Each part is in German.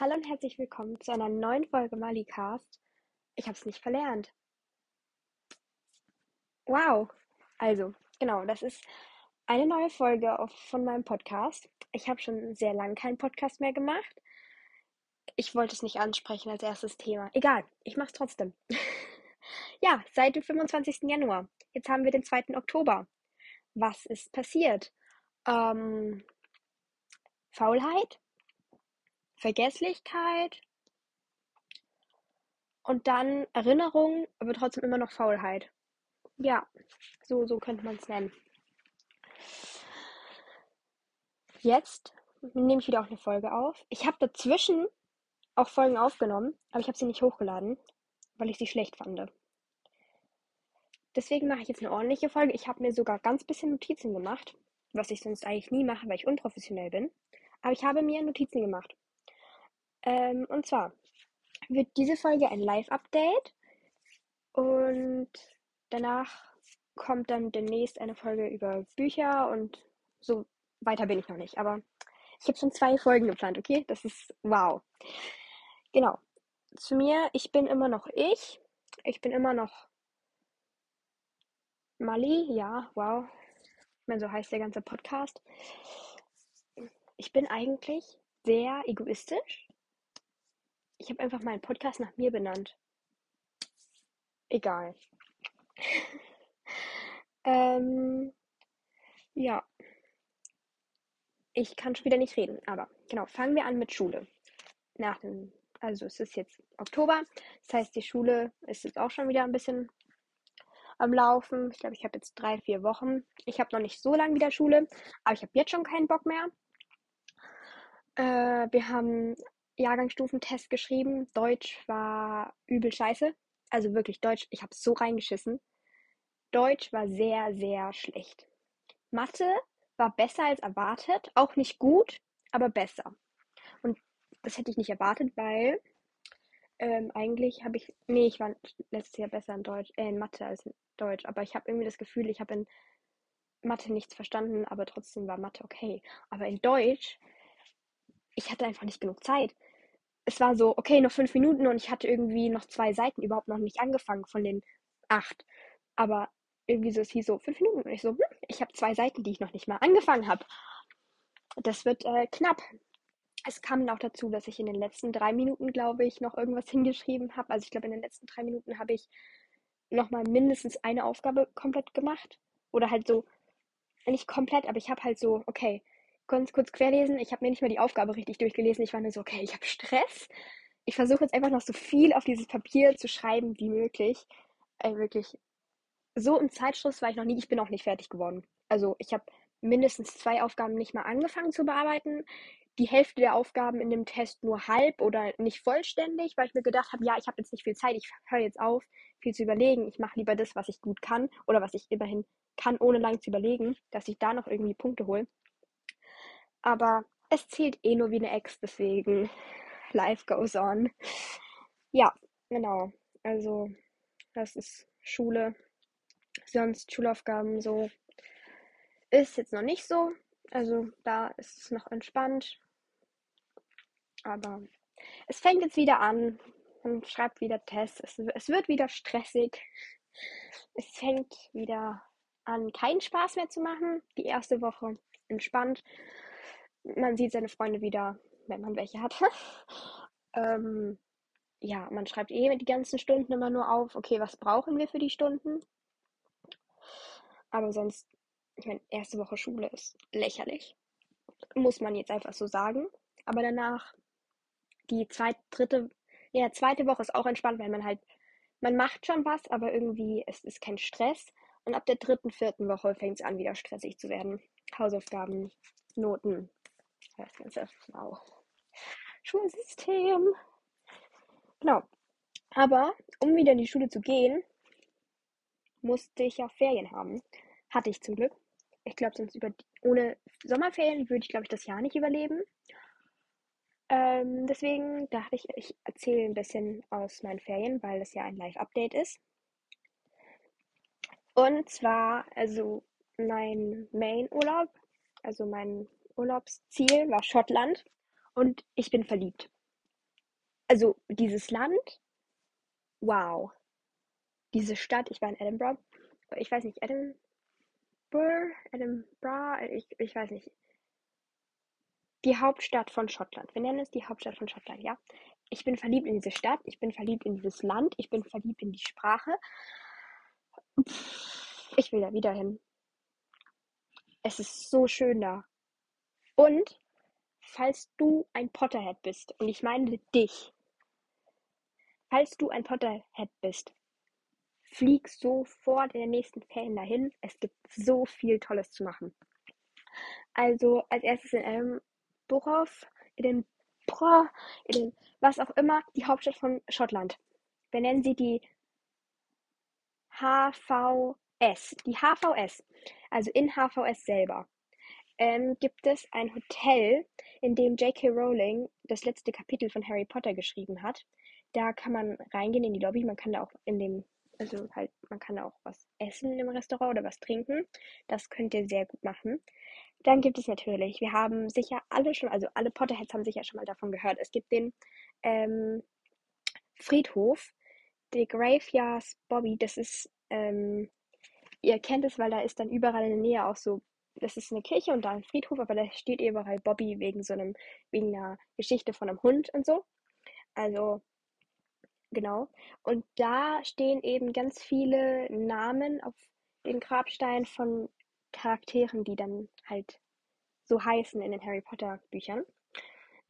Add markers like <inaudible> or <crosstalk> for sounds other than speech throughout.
Hallo und herzlich willkommen zu einer neuen Folge Malicast. Ich habe es nicht verlernt. Wow. Also, genau, das ist eine neue Folge auf, von meinem Podcast. Ich habe schon sehr lange keinen Podcast mehr gemacht. Ich wollte es nicht ansprechen als erstes Thema. Egal, ich mache es trotzdem. <laughs> ja, seit dem 25. Januar. Jetzt haben wir den 2. Oktober. Was ist passiert? Ähm, Faulheit? Vergesslichkeit und dann Erinnerung, aber trotzdem immer noch Faulheit. Ja, so, so könnte man es nennen. Jetzt nehme ich wieder auch eine Folge auf. Ich habe dazwischen auch Folgen aufgenommen, aber ich habe sie nicht hochgeladen, weil ich sie schlecht fand. Deswegen mache ich jetzt eine ordentliche Folge. Ich habe mir sogar ganz bisschen Notizen gemacht, was ich sonst eigentlich nie mache, weil ich unprofessionell bin. Aber ich habe mir Notizen gemacht. Ähm, und zwar wird diese Folge ein Live-Update und danach kommt dann demnächst eine Folge über Bücher und so weiter bin ich noch nicht. Aber ich habe schon zwei Folgen geplant, okay? Das ist wow. Genau. Zu mir, ich bin immer noch ich. Ich bin immer noch Mali, ja, wow. Ich meine, so heißt der ganze Podcast. Ich bin eigentlich sehr egoistisch ich habe einfach meinen Podcast nach mir benannt. Egal. <laughs> ähm, ja. Ich kann schon wieder nicht reden, aber genau, fangen wir an mit Schule. Nach dem, also es ist jetzt Oktober, das heißt, die Schule ist jetzt auch schon wieder ein bisschen am Laufen. Ich glaube, ich habe jetzt drei, vier Wochen. Ich habe noch nicht so lange wieder Schule, aber ich habe jetzt schon keinen Bock mehr. Äh, wir haben Jahrgangsstufentest geschrieben. Deutsch war übel scheiße. Also wirklich Deutsch, ich habe so reingeschissen. Deutsch war sehr, sehr schlecht. Mathe war besser als erwartet. Auch nicht gut, aber besser. Und das hätte ich nicht erwartet, weil ähm, eigentlich habe ich. Nee, ich war letztes Jahr besser in Deutsch, äh, in Mathe als in Deutsch. Aber ich habe irgendwie das Gefühl, ich habe in Mathe nichts verstanden, aber trotzdem war Mathe okay. Aber in Deutsch ich hatte einfach nicht genug Zeit. Es war so, okay, noch fünf Minuten und ich hatte irgendwie noch zwei Seiten überhaupt noch nicht angefangen von den acht. Aber irgendwie so, es hieß so, fünf Minuten. Und ich so, hm, ich habe zwei Seiten, die ich noch nicht mal angefangen habe. Das wird äh, knapp. Es kam auch dazu, dass ich in den letzten drei Minuten, glaube ich, noch irgendwas <laughs> hingeschrieben habe. Also ich glaube, in den letzten drei Minuten habe ich nochmal mindestens eine Aufgabe komplett gemacht. Oder halt so, nicht komplett, aber ich habe halt so, okay, ganz kurz querlesen. Ich habe mir nicht mal die Aufgabe richtig durchgelesen. Ich war nur so, okay, ich habe Stress. Ich versuche jetzt einfach noch so viel auf dieses Papier zu schreiben wie möglich. Ey, wirklich. So im Zeitschluss war ich noch nie. Ich bin auch nicht fertig geworden. Also ich habe mindestens zwei Aufgaben nicht mal angefangen zu bearbeiten. Die Hälfte der Aufgaben in dem Test nur halb oder nicht vollständig, weil ich mir gedacht habe, ja, ich habe jetzt nicht viel Zeit, ich höre jetzt auf, viel zu überlegen. Ich mache lieber das, was ich gut kann oder was ich immerhin kann, ohne lang zu überlegen, dass ich da noch irgendwie Punkte hole. Aber es zählt eh nur wie eine Ex, deswegen <laughs> life goes on. Ja, genau. Also, das ist Schule. Sonst Schulaufgaben so. Ist jetzt noch nicht so. Also, da ist es noch entspannt. Aber es fängt jetzt wieder an. Man schreibt wieder Tests. Es, es wird wieder stressig. Es fängt wieder an, keinen Spaß mehr zu machen. Die erste Woche entspannt man sieht seine Freunde wieder, wenn man welche hat. <laughs> ähm, ja, man schreibt eh die ganzen Stunden immer nur auf, okay, was brauchen wir für die Stunden? Aber sonst, ich meine, erste Woche Schule ist lächerlich. Muss man jetzt einfach so sagen. Aber danach, die zweite, dritte, ja, zweite Woche ist auch entspannt, weil man halt, man macht schon was, aber irgendwie es ist kein Stress. Und ab der dritten, vierten Woche fängt es an, wieder stressig zu werden. Hausaufgaben, Noten, das ganze wow. Schulsystem. Genau. Aber um wieder in die Schule zu gehen, musste ich ja Ferien haben. Hatte ich zum Glück. Ich glaube, sonst über ohne Sommerferien würde ich, glaube ich, das Jahr nicht überleben. Ähm, deswegen dachte ich, ich erzähle ein bisschen aus meinen Ferien, weil das ja ein Live-Update ist. Und zwar, also mein Main-Urlaub, also mein Urlaubsziel war Schottland und ich bin verliebt. also dieses Land, wow. Diese Stadt, ich war in Edinburgh, ich weiß nicht, Edinburgh, Edinburgh, ich, ich weiß nicht. Die Hauptstadt von Schottland. Wir nennen es die Hauptstadt von Schottland, ja. Ich bin verliebt in diese Stadt, ich bin verliebt in dieses Land, ich bin verliebt in die Sprache. Ich will da wieder hin. Es ist so schön da. Und falls du ein Potterhead bist, und ich meine dich, falls du ein Potterhead bist, flieg sofort in den nächsten Ferien dahin. Es gibt so viel Tolles zu machen. Also als erstes in Edinburgh, in den in den, was auch immer, die Hauptstadt von Schottland. Wir nennen sie die HVS. Die HVS, also in HVS selber, ähm, gibt es ein Hotel, in dem J.K. Rowling das letzte Kapitel von Harry Potter geschrieben hat. Da kann man reingehen in die Lobby, man kann da auch in dem, also halt, man kann da auch was essen im Restaurant oder was trinken. Das könnt ihr sehr gut machen. Dann gibt es natürlich, wir haben sicher alle schon, also alle Potterheads haben sicher schon mal davon gehört. Es gibt den ähm, Friedhof, die Graveyards Bobby. Das ist, ähm, ihr kennt es, weil da ist dann überall in der Nähe auch so, das ist eine Kirche und da ein Friedhof, aber da steht überall Bobby wegen so einem, wegen einer Geschichte von einem Hund und so. Also, genau. Und da stehen eben ganz viele Namen auf den Grabstein von Charakteren, die dann halt so heißen in den Harry Potter Büchern.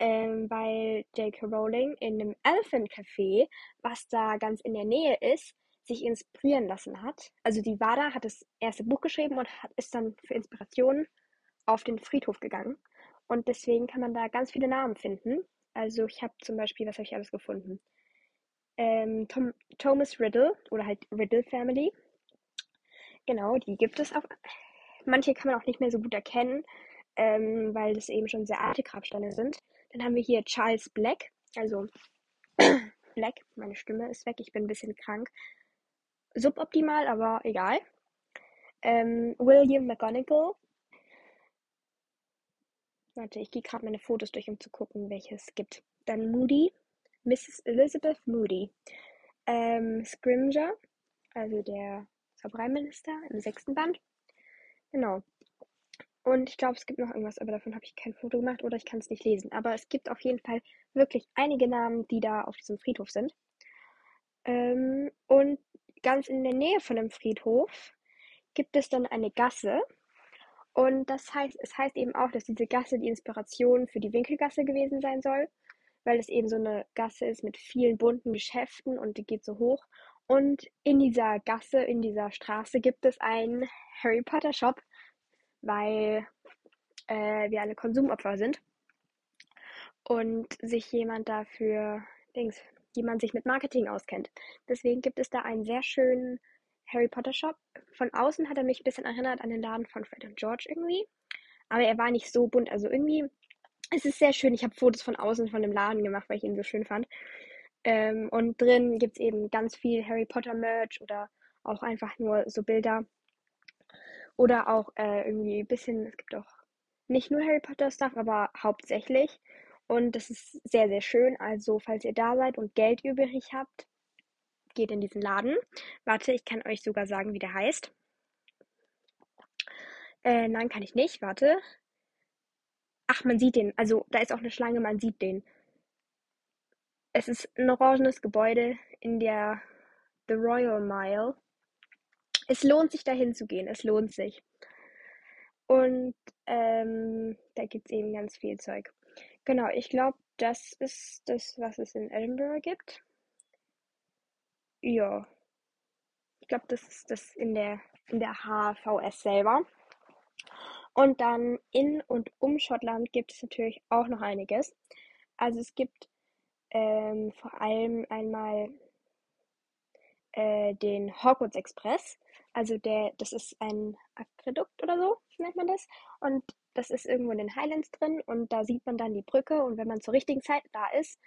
Ähm, weil J.K. Rowling in einem Elephant Café, was da ganz in der Nähe ist, sich inspirieren lassen hat. Also die war da, hat das erste Buch geschrieben und hat, ist dann für Inspiration auf den Friedhof gegangen. Und deswegen kann man da ganz viele Namen finden. Also ich habe zum Beispiel, was habe ich alles gefunden? Ähm, Tom, Thomas Riddle oder halt Riddle Family. Genau, die gibt es auch. Manche kann man auch nicht mehr so gut erkennen, ähm, weil das eben schon sehr alte Grabsteine sind. Dann haben wir hier Charles Black, also <clears throat> Black, meine Stimme ist weg, ich bin ein bisschen krank. Suboptimal, aber egal. Ähm, William McGonagall. Warte, ich gehe gerade meine Fotos durch, um zu gucken, welches es gibt. Dann Moody, Mrs. Elizabeth Moody. Ähm, Scrimger, also der Zaubereiminister im sechsten Band. Genau. Und ich glaube, es gibt noch irgendwas, aber davon habe ich kein Foto gemacht oder ich kann es nicht lesen. Aber es gibt auf jeden Fall wirklich einige Namen, die da auf diesem Friedhof sind. Ähm, und ganz in der Nähe von dem Friedhof gibt es dann eine Gasse. Und das heißt, es heißt eben auch, dass diese Gasse die Inspiration für die Winkelgasse gewesen sein soll, weil es eben so eine Gasse ist mit vielen bunten Geschäften und die geht so hoch. Und in dieser Gasse, in dieser Straße gibt es einen Harry Potter Shop, weil äh, wir alle Konsumopfer sind und sich jemand dafür, Dings, jemand sich mit Marketing auskennt. Deswegen gibt es da einen sehr schönen Harry Potter Shop. Von außen hat er mich ein bisschen erinnert an den Laden von Fred und George irgendwie. Aber er war nicht so bunt. Also irgendwie, es ist sehr schön. Ich habe Fotos von außen von dem Laden gemacht, weil ich ihn so schön fand. Ähm, und drin gibt es eben ganz viel Harry Potter Merch oder auch einfach nur so Bilder oder auch äh, irgendwie ein bisschen, es gibt auch nicht nur Harry Potter Stuff, aber hauptsächlich. Und das ist sehr, sehr schön. Also, falls ihr da seid und Geld übrig habt, geht in diesen Laden. Warte, ich kann euch sogar sagen, wie der heißt. Äh, nein, kann ich nicht. Warte. Ach, man sieht den. Also, da ist auch eine Schlange, man sieht den. Es ist ein orangenes Gebäude in der The Royal Mile. Es lohnt sich dahin zu gehen, es lohnt sich. Und ähm, da gibt es eben ganz viel Zeug. Genau, ich glaube, das ist das, was es in Edinburgh gibt. Ja. Ich glaube, das ist das in der, in der HVS selber. Und dann in und um Schottland gibt es natürlich auch noch einiges. Also es gibt ähm, vor allem einmal äh, den Hogwarts Express. Also der, das ist ein Aquädukt oder so, nennt man das. Und das ist irgendwo in den Highlands drin und da sieht man dann die Brücke und wenn man zur richtigen Zeit da ist,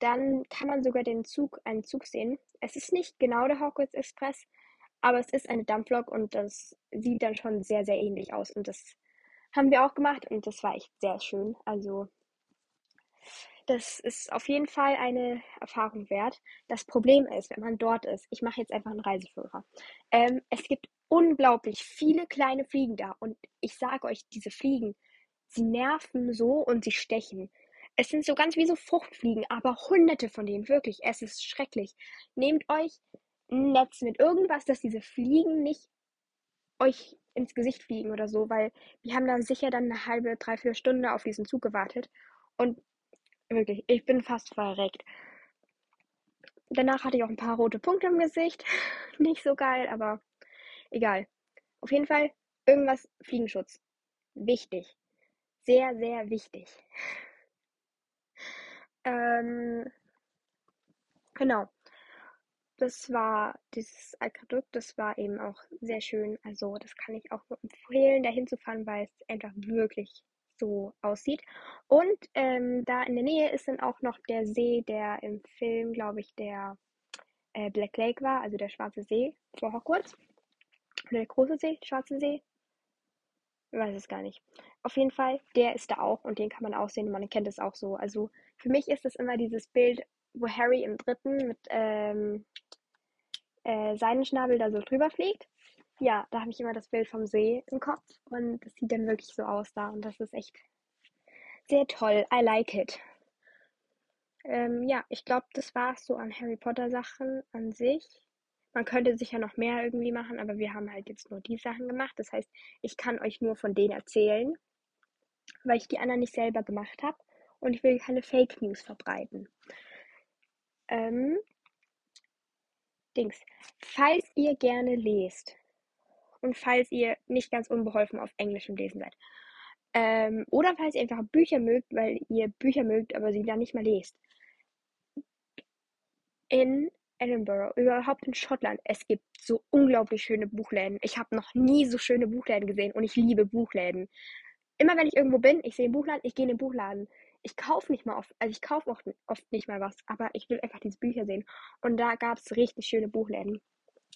dann kann man sogar den Zug, einen Zug sehen. Es ist nicht genau der Hogwarts Express, aber es ist eine Dampflok und das sieht dann schon sehr, sehr ähnlich aus. Und das haben wir auch gemacht und das war echt sehr schön. Also Das ist auf jeden Fall eine Erfahrung wert. Das Problem ist, wenn man dort ist, ich mache jetzt einfach einen Reiseführer. Ähm, es gibt unglaublich viele kleine Fliegen da und ich sage euch, diese Fliegen, sie nerven so und sie stechen. Es sind so ganz wie so Fruchtfliegen, aber hunderte von denen, wirklich. Es ist schrecklich. Nehmt euch ein Netz mit irgendwas, dass diese Fliegen nicht euch ins Gesicht fliegen oder so, weil wir haben da sicher dann eine halbe, dreiviertel Stunde auf diesen Zug gewartet. Und wirklich, ich bin fast verreckt. Danach hatte ich auch ein paar rote Punkte im Gesicht. <laughs> Nicht so geil, aber egal. Auf jeden Fall irgendwas Fliegenschutz. Wichtig. Sehr, sehr wichtig. <laughs> Ähm, genau. Das war dieses Aquädukt, das war eben auch sehr schön. Also das kann ich auch nur empfehlen, da hinzufahren, weil es einfach wirklich so aussieht. Und ähm, da in der Nähe ist dann auch noch der See, der im Film, glaube ich, der äh, Black Lake war, also der Schwarze See vor Hogwarts. Der große See, Schwarze See. Ich weiß es gar nicht. Auf jeden Fall, der ist da auch und den kann man auch sehen man kennt es auch so. Also für mich ist es immer dieses Bild, wo Harry im dritten mit ähm, äh, Seidenschnabel da so drüber fliegt. Ja, da habe ich immer das Bild vom See im Kopf und das sieht dann wirklich so aus da und das ist echt sehr toll. I like it. Ähm, ja, ich glaube, das war es so an Harry Potter Sachen an sich. Man könnte sicher noch mehr irgendwie machen, aber wir haben halt jetzt nur die Sachen gemacht. Das heißt, ich kann euch nur von denen erzählen, weil ich die anderen nicht selber gemacht habe und ich will keine Fake News verbreiten. Ähm, Dings. Falls ihr gerne lest und falls ihr nicht ganz unbeholfen auf Englisch im Lesen seid, ähm, oder falls ihr einfach Bücher mögt, weil ihr Bücher mögt, aber sie dann nicht mal lest. In Edinburgh, überhaupt in Schottland, es gibt so unglaublich schöne Buchläden. Ich habe noch nie so schöne Buchläden gesehen und ich liebe Buchläden. Immer wenn ich irgendwo bin, ich sehe einen Buchladen, ich gehe in den Buchladen. Ich kaufe nicht mal oft, also ich kaufe oft, oft nicht mal was, aber ich will einfach diese Bücher sehen. Und da gab es richtig schöne Buchläden.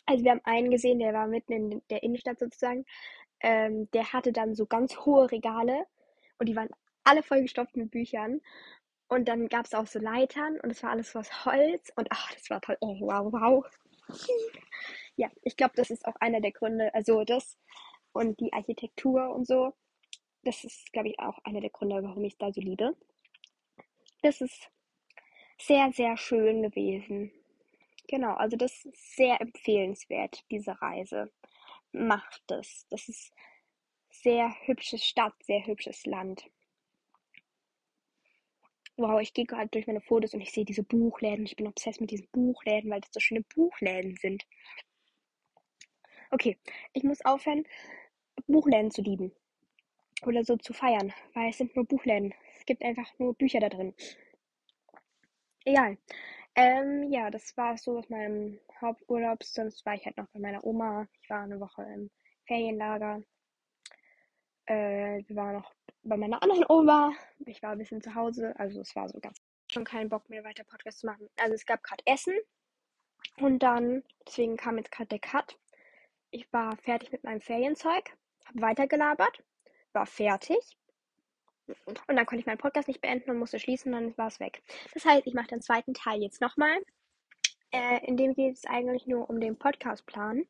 Also wir haben einen gesehen, der war mitten in der Innenstadt sozusagen. Ähm, der hatte dann so ganz hohe Regale und die waren alle vollgestopft mit Büchern. Und dann gab es auch so Leitern und es war alles aus Holz und ach, das war toll. Oh, wow, wow. ja, ich glaube, das ist auch einer der Gründe, also das und die Architektur und so. Das ist, glaube ich, auch einer der Gründe, warum ich es da so liebe. Das ist sehr, sehr schön gewesen. Genau, also das ist sehr empfehlenswert, diese Reise. Macht es. Das ist sehr hübsche Stadt, sehr hübsches Land. Wow, ich gehe gerade durch meine Fotos und ich sehe diese Buchläden. Ich bin obsessed mit diesen Buchläden, weil das so schöne Buchläden sind. Okay, ich muss aufhören, Buchläden zu lieben. Oder so zu feiern, weil es sind nur Buchläden. Es gibt einfach nur Bücher da drin. Egal. Ähm, ja, das war so aus meinem Haupturlaub. Sonst war ich halt noch bei meiner Oma. Ich war eine Woche im Ferienlager. Äh, wir waren noch bei meiner anderen Oma. Ich war ein bisschen zu Hause. Also es war so ganz schon keinen Bock mehr weiter Podcast zu machen. Also es gab gerade Essen. Und dann, deswegen kam jetzt gerade der Cut. Ich war fertig mit meinem Ferienzeug, habe weitergelabert, war fertig. Und dann konnte ich meinen Podcast nicht beenden und musste schließen, dann war es weg. Das heißt, ich mache den zweiten Teil jetzt nochmal. Äh, in dem geht es eigentlich nur um den Podcastplan.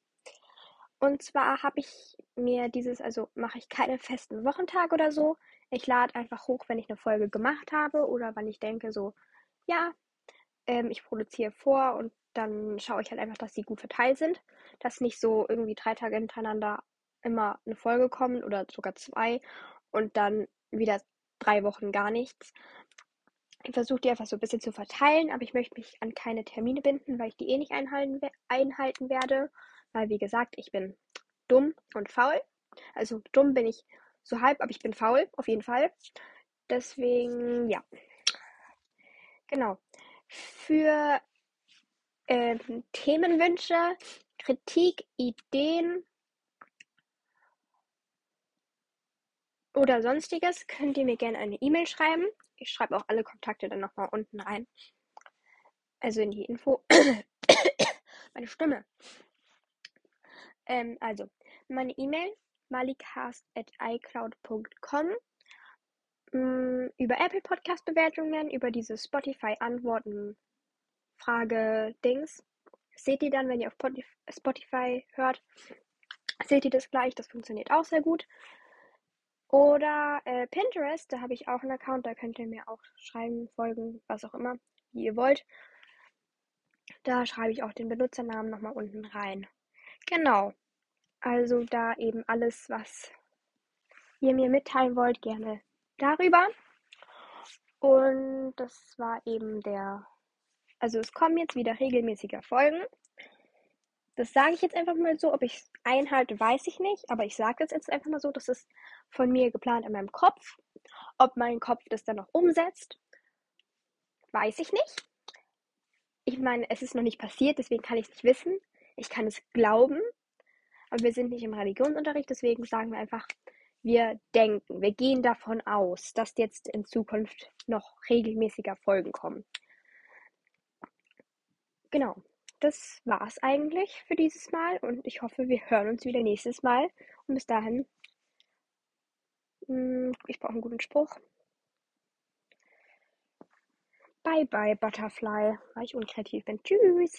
Und zwar habe ich mir dieses, also mache ich keine festen Wochentage oder so. Ich lade einfach hoch, wenn ich eine Folge gemacht habe oder wenn ich denke, so, ja, ähm, ich produziere vor und dann schaue ich halt einfach, dass sie gut verteilt sind. Dass nicht so irgendwie drei Tage hintereinander immer eine Folge kommt oder sogar zwei und dann wieder drei Wochen gar nichts. Ich versuche die einfach so ein bisschen zu verteilen, aber ich möchte mich an keine Termine binden, weil ich die eh nicht einhalten, einhalten werde. Weil, wie gesagt, ich bin dumm und faul. Also dumm bin ich so halb, aber ich bin faul, auf jeden Fall. Deswegen, ja. Genau. Für ähm, Themenwünsche, Kritik, Ideen oder sonstiges, könnt ihr mir gerne eine E-Mail schreiben. Ich schreibe auch alle Kontakte dann nochmal unten rein. Also in die Info. <coughs> meine Stimme. Ähm, also, meine E-Mail malikast.icloud.com. Mm, über Apple Podcast Bewertungen, über diese Spotify Antworten Frage Dings. Seht ihr dann, wenn ihr auf Spotify hört, seht ihr das gleich. Das funktioniert auch sehr gut. Oder äh, Pinterest, da habe ich auch einen Account, da könnt ihr mir auch schreiben, folgen, was auch immer, wie ihr wollt. Da schreibe ich auch den Benutzernamen nochmal unten rein. Genau. Also da eben alles, was ihr mir mitteilen wollt, gerne darüber. Und das war eben der. Also es kommen jetzt wieder regelmäßiger Folgen. Das sage ich jetzt einfach mal so. Ob ich es einhalte, weiß ich nicht. Aber ich sage das jetzt einfach mal so. Das ist von mir geplant in meinem Kopf. Ob mein Kopf das dann noch umsetzt, weiß ich nicht. Ich meine, es ist noch nicht passiert, deswegen kann ich es nicht wissen. Ich kann es glauben. Aber wir sind nicht im Religionsunterricht, deswegen sagen wir einfach, wir denken, wir gehen davon aus, dass jetzt in Zukunft noch regelmäßiger Folgen kommen. Genau, das war's eigentlich für dieses Mal und ich hoffe, wir hören uns wieder nächstes Mal. Und bis dahin, hm, ich brauche einen guten Spruch. Bye bye, Butterfly, weil ich unkreativ bin. Tschüss.